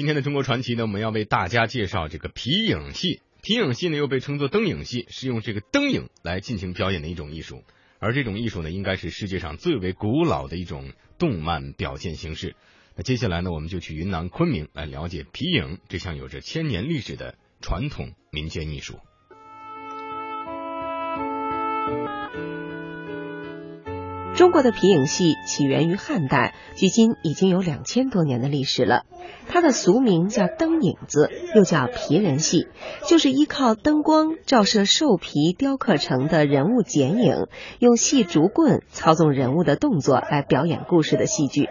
今天的中国传奇呢，我们要为大家介绍这个皮影戏。皮影戏呢，又被称作灯影戏，是用这个灯影来进行表演的一种艺术。而这种艺术呢，应该是世界上最为古老的一种动漫表现形式。那接下来呢，我们就去云南昆明来了解皮影这项有着千年历史的传统民间艺术。中国的皮影戏起源于汉代，距今已经有两千多年的历史了。它的俗名叫灯影子，又叫皮人戏，就是依靠灯光照射兽皮雕刻成的人物剪影，用细竹棍操纵人物的动作来表演故事的戏剧。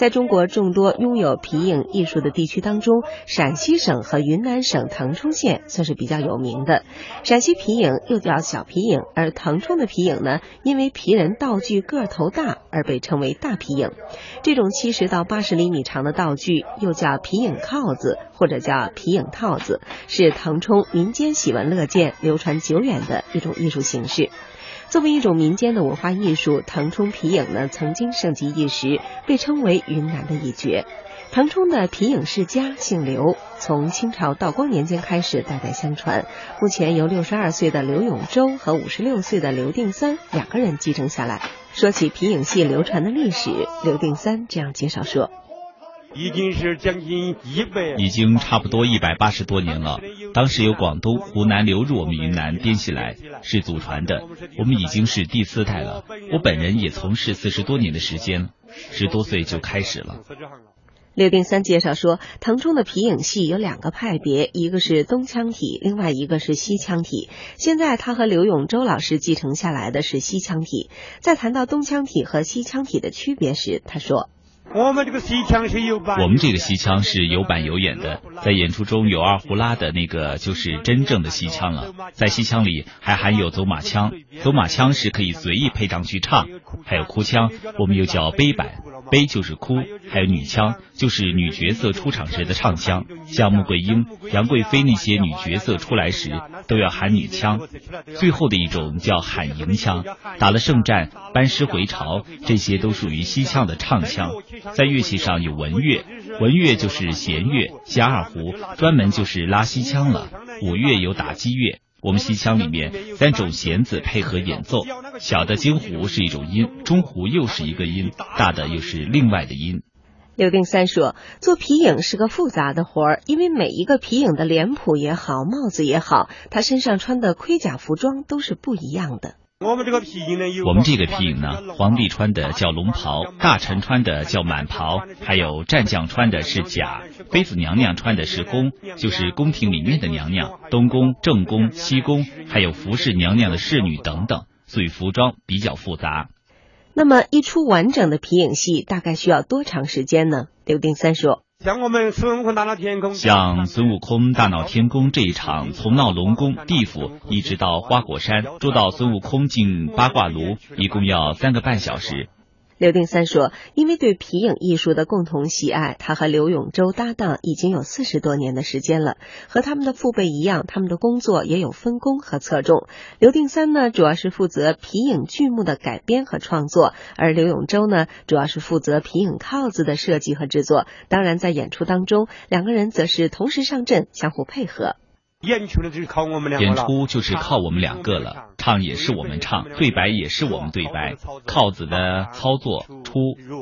在中国众多拥有皮影艺术的地区当中，陕西省和云南省腾冲县算是比较有名的。陕西皮影又叫小皮影，而腾冲的皮影呢，因为皮人道具个头大而被称为大皮影。这种七十到八十厘米长的道具又叫皮影靠子或者叫皮影套子，是腾冲民间喜闻乐见、流传久远的一种艺术形式。作为一种民间的文化艺术，腾冲皮影呢曾经盛极一时，被称为云南的一绝。腾冲的皮影世家姓刘，从清朝道光年间开始代代相传，目前由六十二岁的刘永洲和五十六岁的刘定三两个人继承下来。说起皮影戏流传的历史，刘定三这样介绍说。已经是将近一百，已经差不多一百八十多年了。当时由广东、湖南流入我们云南编戏来，是祖传的。我们已经是第四代了。我本人也从事四十多年的时间，十多岁就开始了。刘定三介绍说，腾冲的皮影戏有两个派别，一个是东腔体，另外一个是西腔体。现在他和刘永洲老师继承下来的是西腔体。在谈到东腔体和西腔体的区别时，他说。我们这个西腔是有板，我们这个西腔是有板有眼的，在演出中有二胡拉的那个就是真正的西腔了。在西腔里还含有走马腔，走马腔是可以随意配上去唱，还有哭腔，我们又叫悲板，悲就是哭，还有女腔，就是女角色出场时的唱腔，像穆桂英、杨贵妃那些女角色出来时都要喊女腔。最后的一种叫喊迎腔，打了胜战、班师回朝，这些都属于西腔的唱腔。在乐器上有文乐，文乐就是弦乐加二胡，专门就是拉西腔了。五乐有打击乐，我们西腔里面三种弦子配合演奏，小的京胡是一种音，中胡又是一个音，大的又是另外的音。刘定三说，做皮影是个复杂的活儿，因为每一个皮影的脸谱也好，帽子也好，他身上穿的盔甲服装都是不一样的。我们这个皮影呢，有我们这个皮影呢，皇帝穿的叫龙袍，大臣穿的叫满袍，还有战将穿的是甲，妃子娘娘穿的是宫，就是宫廷里面的娘娘，东宫、正宫、西宫，还有服侍娘娘的侍女等等，所以服装比较复杂。那么一出完整的皮影戏大概需要多长时间呢？刘定三说。像我们孙悟空大闹天宫，像孙悟空大闹天宫这一场，从闹龙宫地府一直到花果山，捉到孙悟空进八卦炉，一共要三个半小时。刘定三说：“因为对皮影艺术的共同喜爱，他和刘永洲搭档已经有四十多年的时间了。和他们的父辈一样，他们的工作也有分工和侧重。刘定三呢，主要是负责皮影剧目的改编和创作，而刘永洲呢，主要是负责皮影靠子的设计和制作。当然，在演出当中，两个人则是同时上阵，相互配合。”演出的就是靠我们两个演出就是靠我们两个了，唱也是我们唱，对白也是我们对白，靠子的操作、出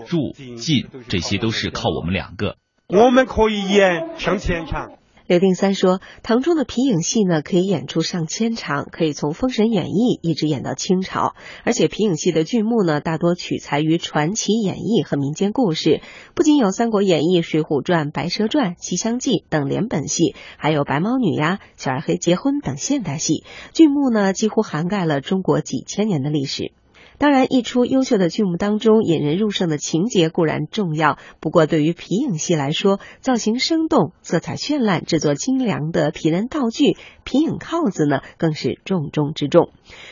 入进，这些都是靠我们两个。我们可以演上前场。刘定三说：“唐中的皮影戏呢，可以演出上千场，可以从《封神演义》一直演到清朝。而且皮影戏的剧目呢，大多取材于传奇演义和民间故事，不仅有《三国演义》《水浒传》《白蛇传》《西厢记》等连本戏，还有《白毛女》呀、《小二黑结婚》等现代戏。剧目呢，几乎涵盖了中国几千年的历史。”当然，一出优秀的剧目当中，引人入胜的情节固然重要。不过，对于皮影戏来说，造型生动、色彩绚烂、制作精良的皮人道具、皮影靠子呢，更是重中之重。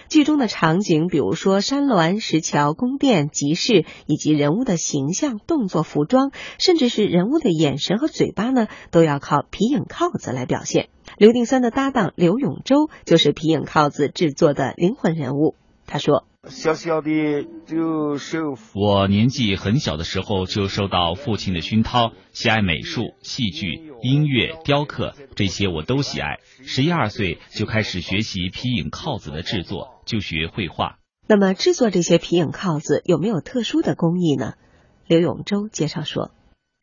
剧中的场景，比如说山峦、石桥、宫殿、集市，以及人物的形象、动作、服装，甚至是人物的眼神和嘴巴呢，都要靠皮影靠子来表现。刘定三的搭档刘永洲就是皮影靠子制作的灵魂人物。他说。小小的就手。我年纪很小的时候就受到父亲的熏陶，喜爱美术、戏剧、音乐、雕刻，这些我都喜爱。十一二岁就开始学习皮影靠子的制作，就学绘画。那么制作这些皮影靠子有没有特殊的工艺呢？刘永洲介绍说。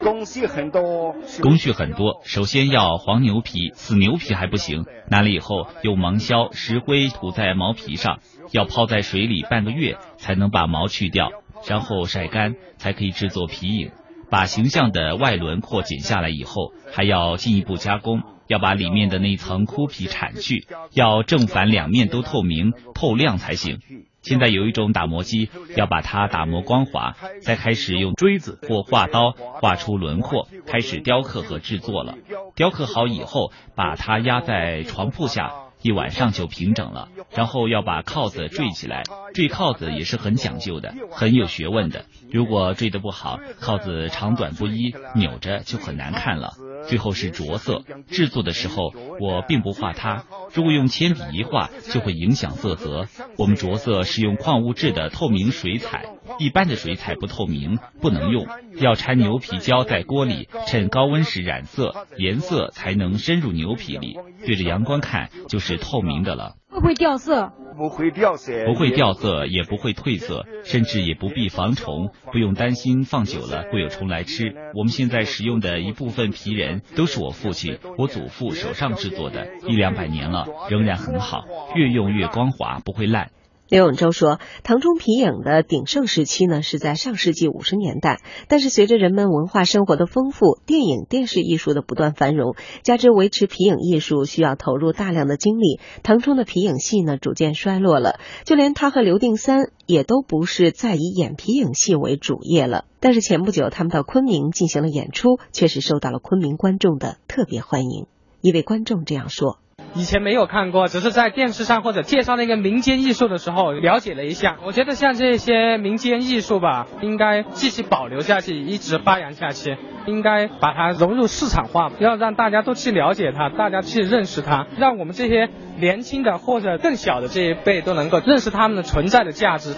工序很多，工序很多。首先要黄牛皮，死牛皮还不行。拿了以后，用芒硝、石灰涂在毛皮上，要泡在水里半个月，才能把毛去掉，然后晒干，才可以制作皮影。把形象的外轮廓剪下来以后，还要进一步加工，要把里面的那层枯皮铲去，要正反两面都透明透亮才行。现在有一种打磨机，要把它打磨光滑，再开始用锥子或画刀画出轮廓，开始雕刻和制作了。雕刻好以后，把它压在床铺下，一晚上就平整了。然后要把靠子坠起来，坠靠子也是很讲究的，很有学问的。如果坠得不好，靠子长短不一，扭着就很难看了。最后是着色，制作的时候我并不画它，如果用铅笔一画就会影响色泽。我们着色是用矿物质的透明水彩，一般的水彩不透明，不能用，要掺牛皮胶在锅里，趁高温时染色，颜色才能深入牛皮里，对着阳光看就是透明的了。会不会掉色？不会掉色，不会掉色，也不会褪色，甚至也不必防虫，不用担心放久了会有虫来吃。我们现在使用的一部分皮人都是我父亲、我祖父手上制作的，一两百年了，仍然很好，越用越光滑，不会烂。刘永洲说，唐冲皮影的鼎盛时期呢是在上世纪五十年代，但是随着人们文化生活的丰富，电影、电视艺术的不断繁荣，加之维持皮影艺术需要投入大量的精力，唐冲的皮影戏呢逐渐衰落了。就连他和刘定三也都不是再以演皮影戏为主业了。但是前不久他们到昆明进行了演出，确实受到了昆明观众的特别欢迎。一位观众这样说。以前没有看过，只是在电视上或者介绍那个民间艺术的时候了解了一下。我觉得像这些民间艺术吧，应该继续保留下去，一直发扬下去。应该把它融入市场化，要让大家都去了解它，大家去认识它，让我们这些年轻的或者更小的这一辈都能够认识他们的存在的价值。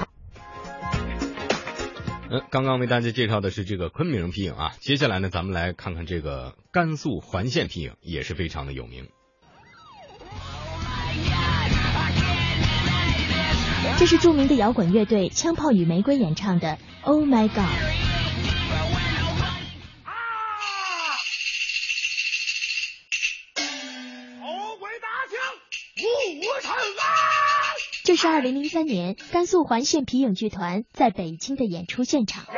嗯，刚刚为大家介绍的是这个昆明皮影啊，接下来呢，咱们来看看这个甘肃环县皮影，也是非常的有名。这是著名的摇滚乐队枪炮与玫瑰演唱的《Oh My God》。这是二零零三年甘肃环县皮影剧团在北京的演出现场。自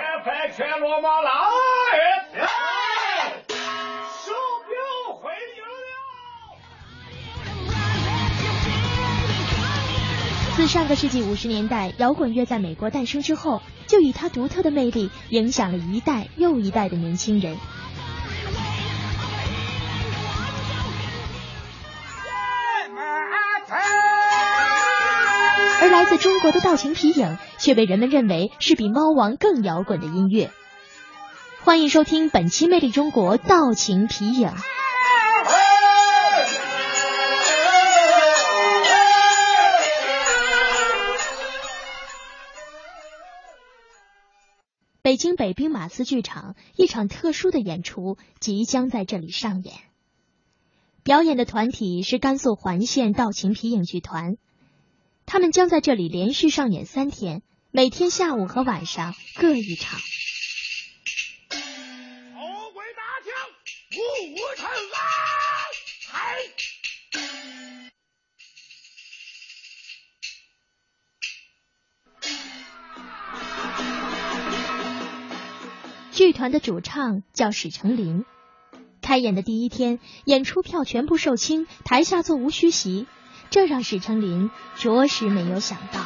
上个世纪五十年代摇滚乐在美国诞生之后，就以它独特的魅力影响了一代又一代的年轻人。而来自中国的道情皮影却被人们认为是比猫王更摇滚的音乐。欢迎收听本期《魅力中国》道情皮影。京北兵马司剧场一场特殊的演出即将在这里上演。表演的团体是甘肃环县道情皮影剧团，他们将在这里连续上演三天，每天下午和晚上各一场。剧团的主唱叫史成林。开演的第一天，演出票全部售罄，台下座无虚席，这让史成林着实没有想到。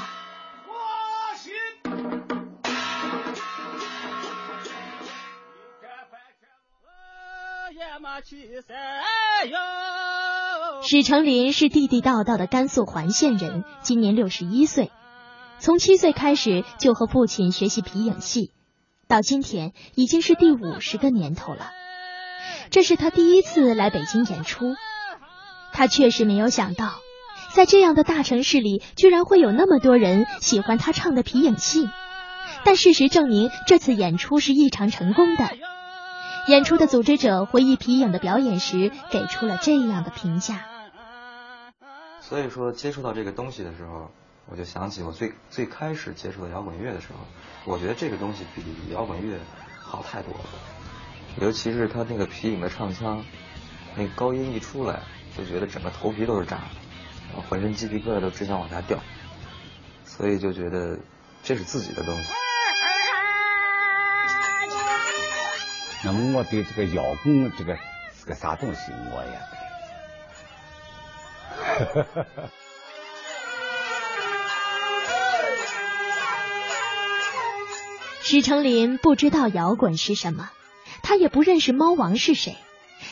史成林是地地道道的甘肃环县人，今年六十一岁，从七岁开始就和父亲学习皮影戏。到今天已经是第五十个年头了，这是他第一次来北京演出。他确实没有想到，在这样的大城市里，居然会有那么多人喜欢他唱的皮影戏。但事实证明，这次演出是异常成功的。演出的组织者回忆皮影的表演时，给出了这样的评价。所以说，接触到这个东西的时候，我就想起我最最开始接触的摇滚乐的时候，我觉得这个东西比摇滚乐好太多了。尤其是他那个皮影的唱腔，那高音一出来，就觉得整个头皮都是炸的，然后浑身鸡皮疙瘩都只想往下掉。所以就觉得这是自己的东西。那么我对这个摇滚这个是个啥东西，我也。哈哈哈哈史成林不知道摇滚是什么，他也不认识猫王是谁，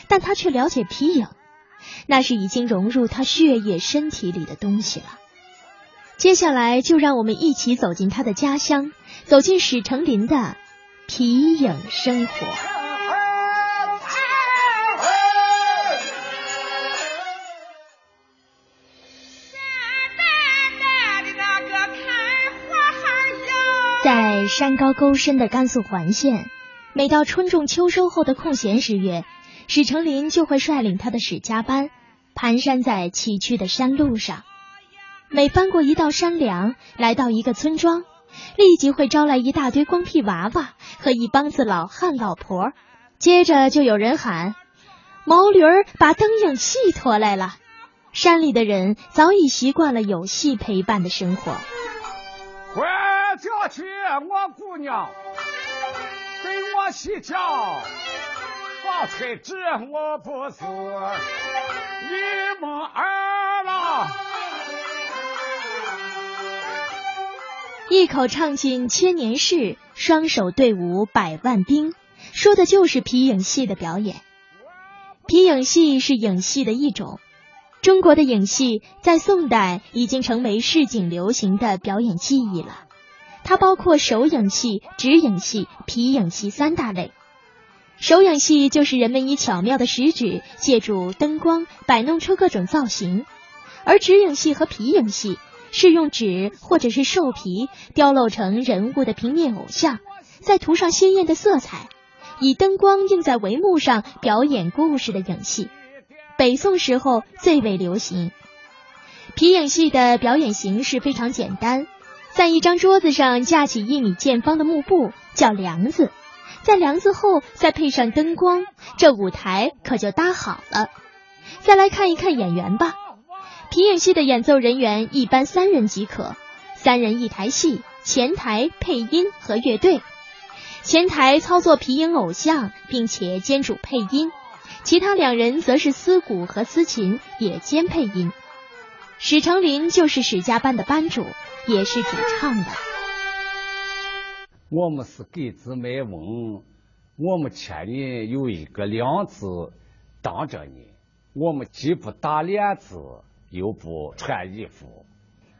但他却了解皮影，那是已经融入他血液身体里的东西了。接下来，就让我们一起走进他的家乡，走进史成林的皮影生活。山高沟深的甘肃环县，每到春种秋收后的空闲时月，史成林就会率领他的史家班蹒跚在崎岖的山路上。每翻过一道山梁，来到一个村庄，立即会招来一大堆光屁娃娃和一帮子老汉老婆。接着就有人喊：“毛驴儿把灯影戏拖来了。”山里的人早已习惯了有戏陪伴的生活。叫去我姑娘给我洗脚，发财纸我不是一梦儿了。一口唱尽千年事，双手对舞百万兵，说的就是皮影戏的表演。皮影戏是影戏的一种，中国的影戏在宋代已经成为市井流行的表演技艺了。它包括手影戏、指影戏、皮影戏三大类。手影戏就是人们以巧妙的食指借助灯光摆弄出各种造型，而指影戏和皮影戏是用纸或者是兽皮雕镂成人物的平面偶像，再涂上鲜艳的色彩，以灯光映在帷幕上表演故事的影戏。北宋时候最为流行。皮影戏的表演形式非常简单。在一张桌子上架起一米见方的幕布，叫梁子，在梁子后再配上灯光，这舞台可就搭好了。再来看一看演员吧，皮影戏的演奏人员一般三人即可，三人一台戏，前台配音和乐队，前台操作皮影偶像，并且兼主配音，其他两人则是司鼓和司琴，也兼配音。史成林就是史家班的班主。也是主唱的。我们是给子卖翁，我们前里有一个梁子挡着你，我们既不打链子，又不穿衣服。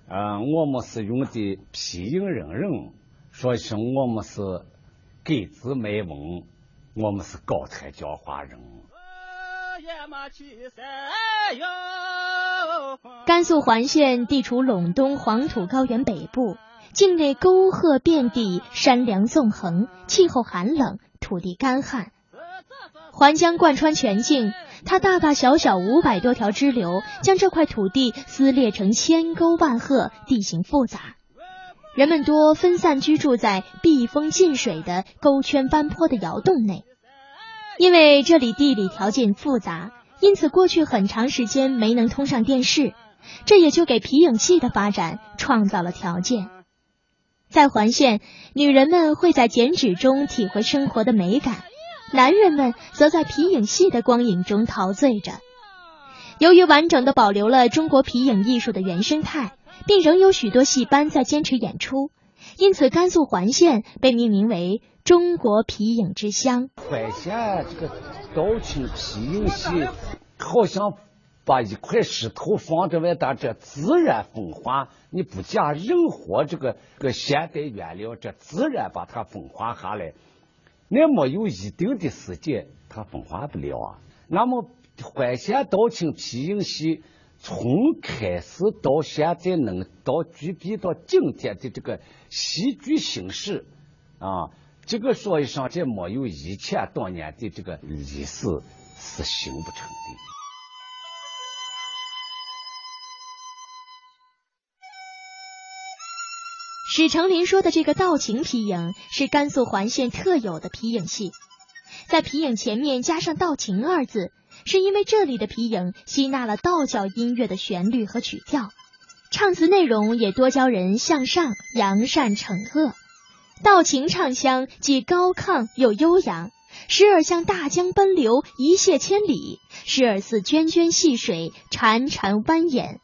嗯，我们是用的皮影人人，说声我们是给子卖翁，我们是高台教化人。甘肃环县地处陇东黄土高原北部，境内沟壑遍地，山梁纵横，气候寒冷，土地干旱。环江贯穿全境，它大大小小五百多条支流，将这块土地撕裂成千沟万壑，地形复杂。人们多分散居住在避风进水的沟圈弯坡的窑洞内，因为这里地理条件复杂。因此，过去很长时间没能通上电视，这也就给皮影戏的发展创造了条件。在环县，女人们会在剪纸中体会生活的美感，男人们则在皮影戏的光影中陶醉着。由于完整的保留了中国皮影艺术的原生态，并仍有许多戏班在坚持演出，因此甘肃环县被命名为“中国皮影之乡”。环县这个道清皮影戏。好像把一块石头放在外，但这自然风化，你不加任何这个个现代原料，这自然把它风化下来。那没有一定的时间，它风化不了啊。那么，淮县道清皮影戏从开始到现在能到具备到今天的这个戏剧形式啊，这个所以上这没有一千多年的这个历史是行不成的。史成林说的这个道情皮影是甘肃环县特有的皮影戏，在皮影前面加上“道情”二字，是因为这里的皮影吸纳了道教音乐的旋律和曲调，唱词内容也多教人向上扬善惩恶。道情唱腔既高亢又悠扬，时而像大江奔流一泻千里，时而似涓涓细水潺潺蜿蜒。